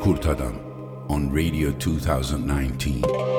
With Kurt Adam on Radio 2019.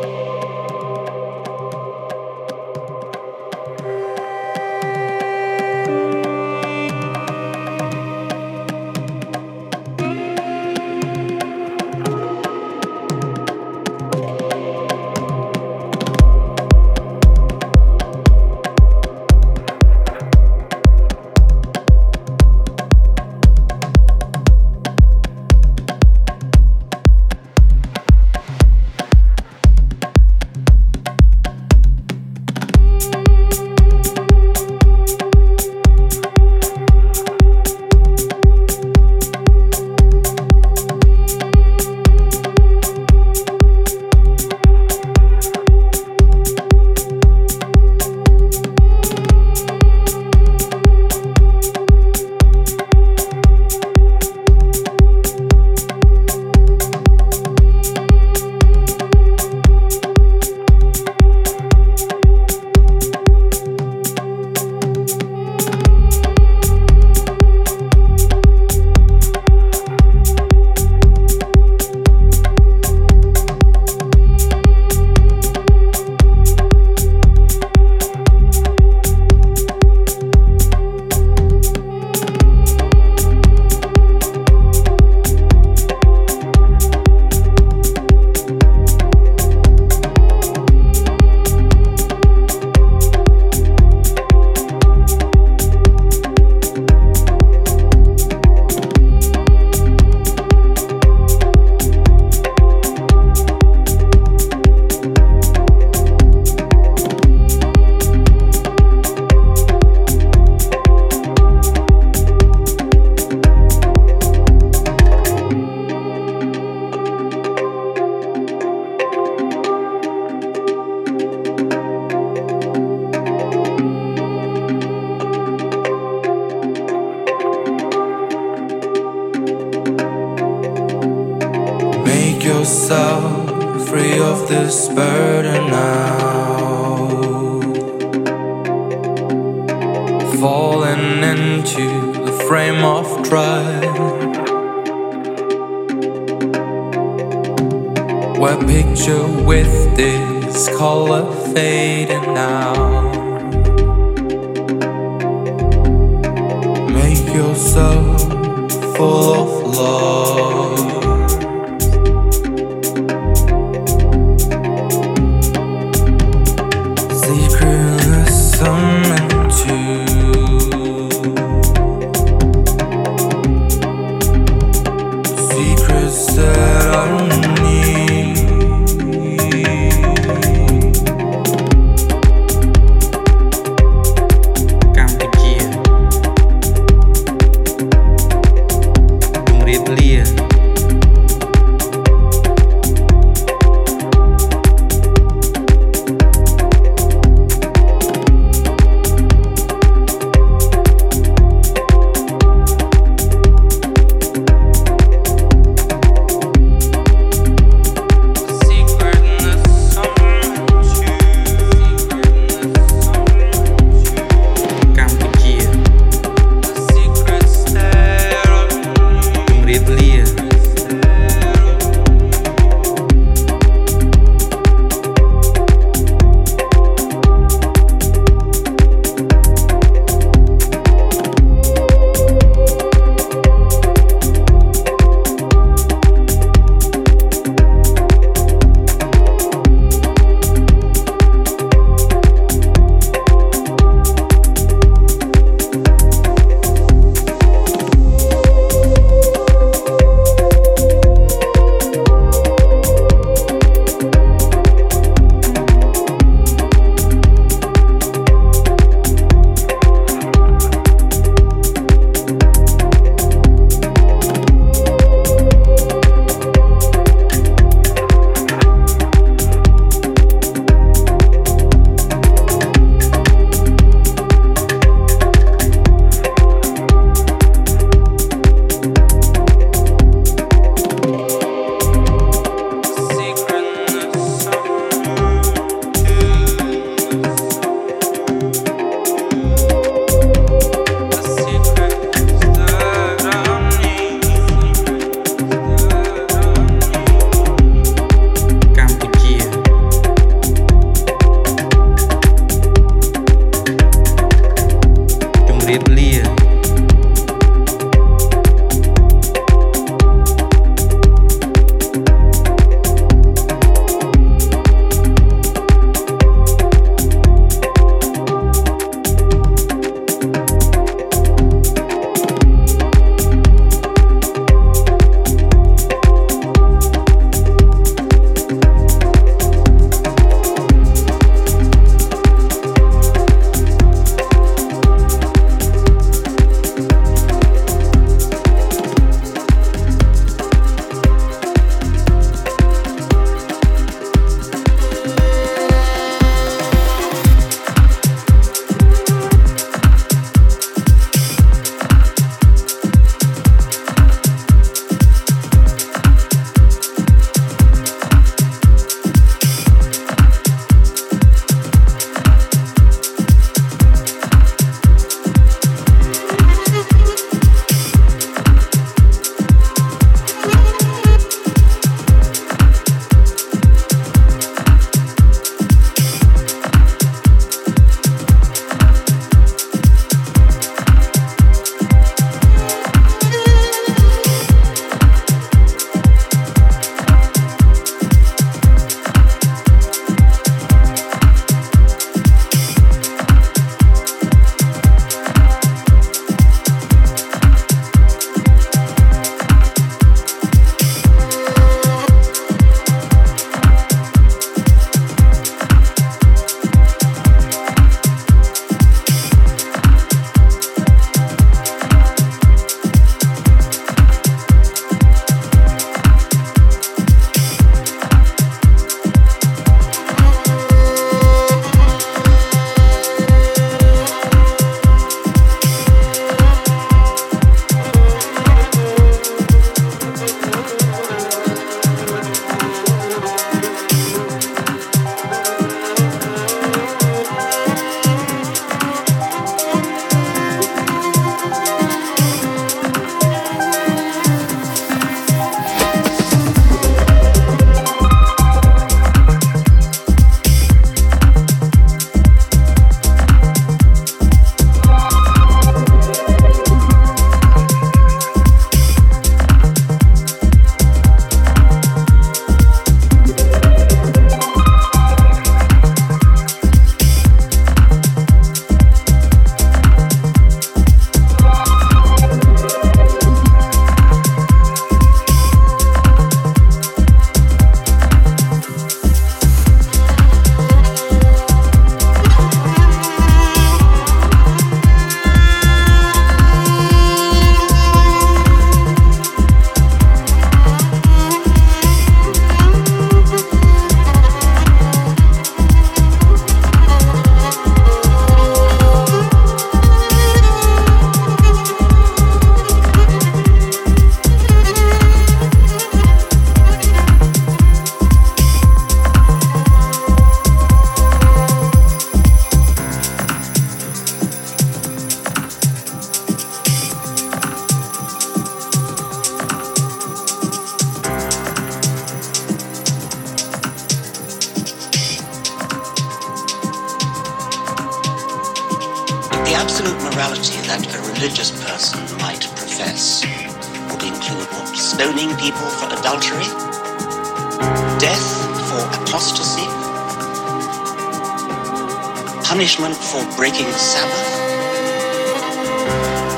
For breaking Sabbath?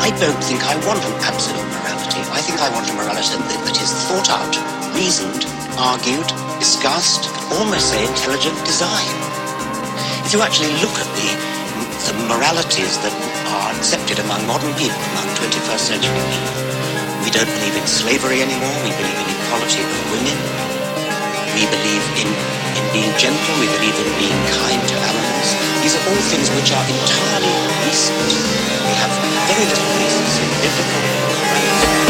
I don't think I want an absolute morality. I think I want a morality that, that is thought out, reasoned, argued, discussed, almost say intelligent design. If you actually look at the, the moralities that are accepted among modern people, among 21st century people, we don't believe in slavery anymore, we believe in equality of women, we believe in, in being gentle, we believe in being kind to animals. These are all things which are entirely recent. We have very little basis in biblical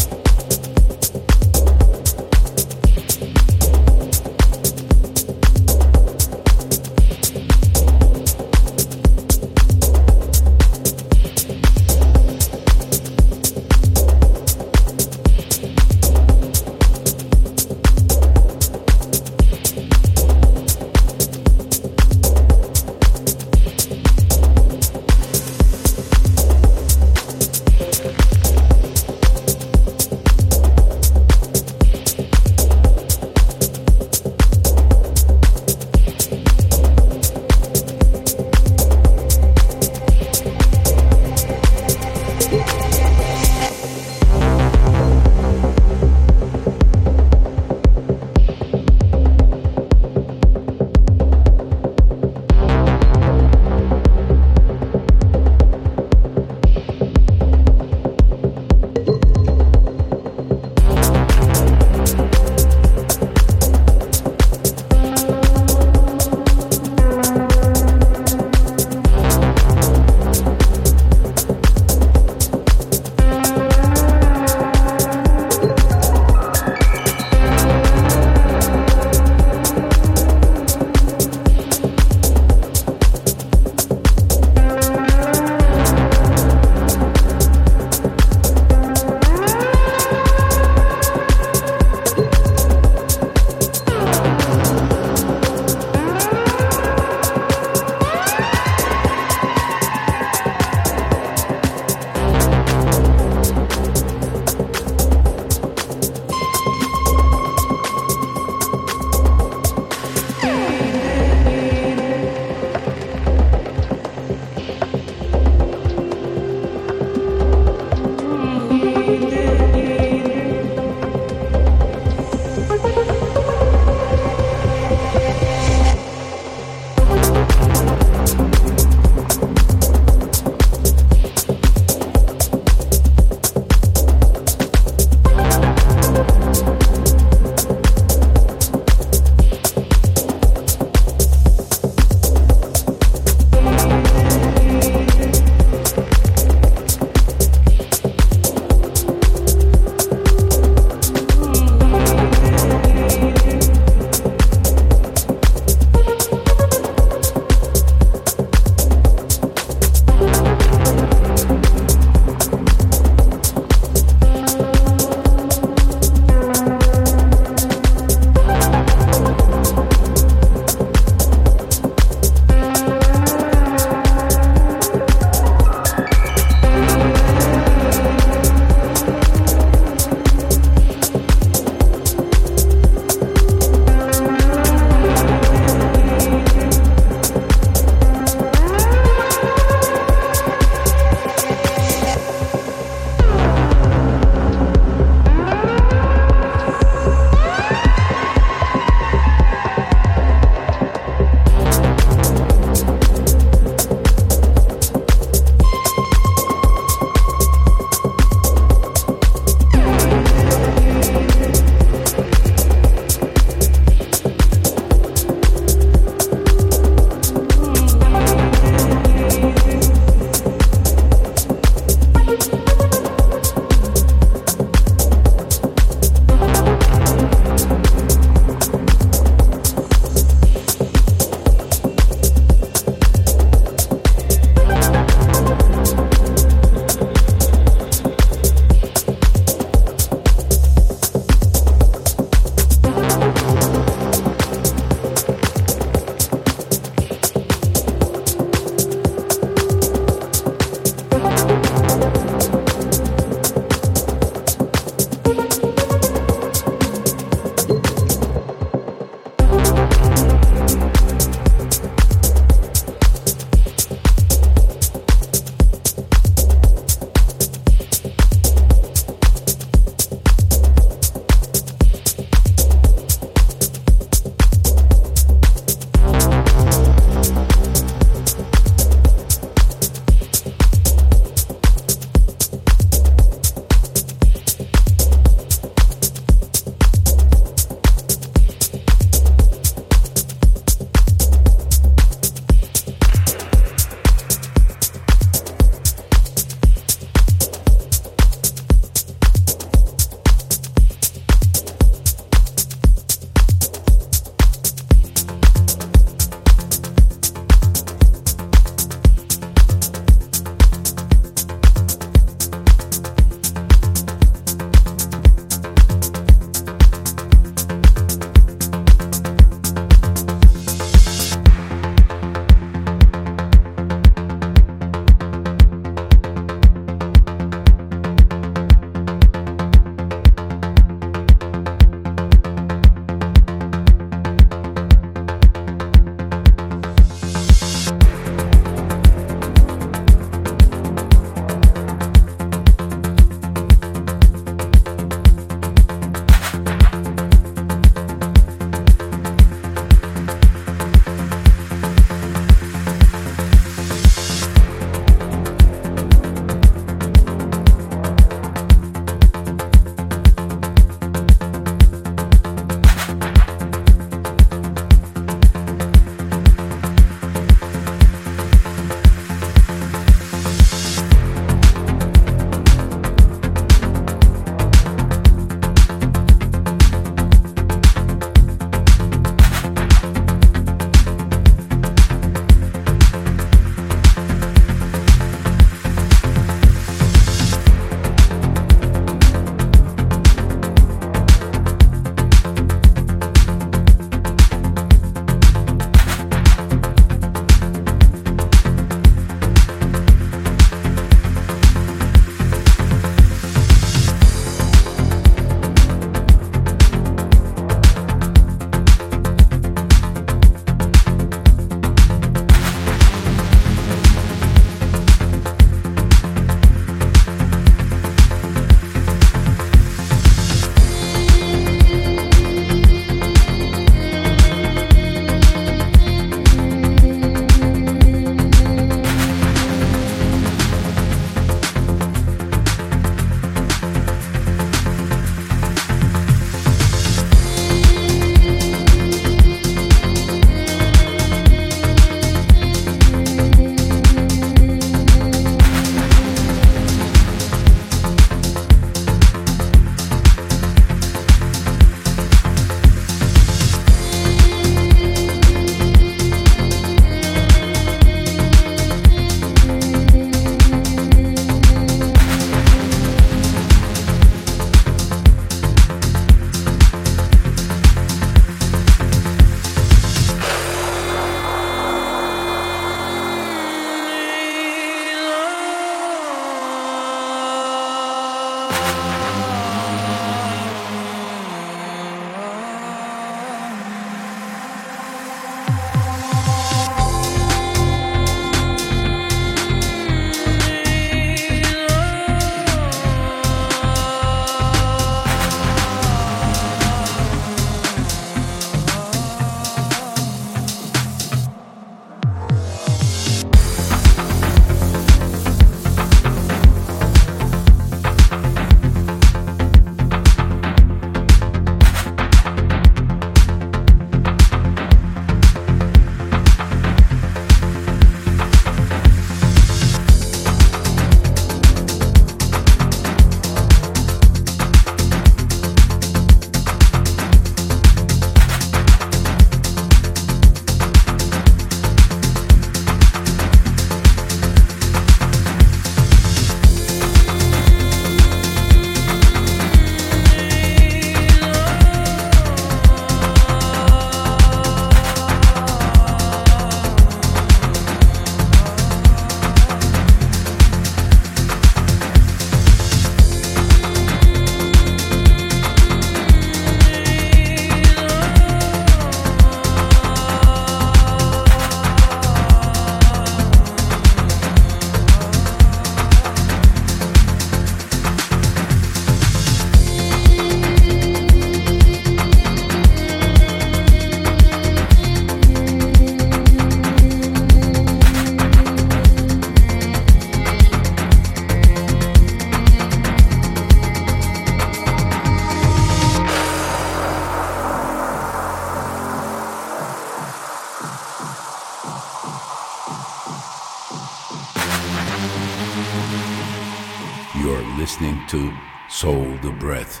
to Soul the Breath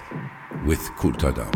with Kurt Adam.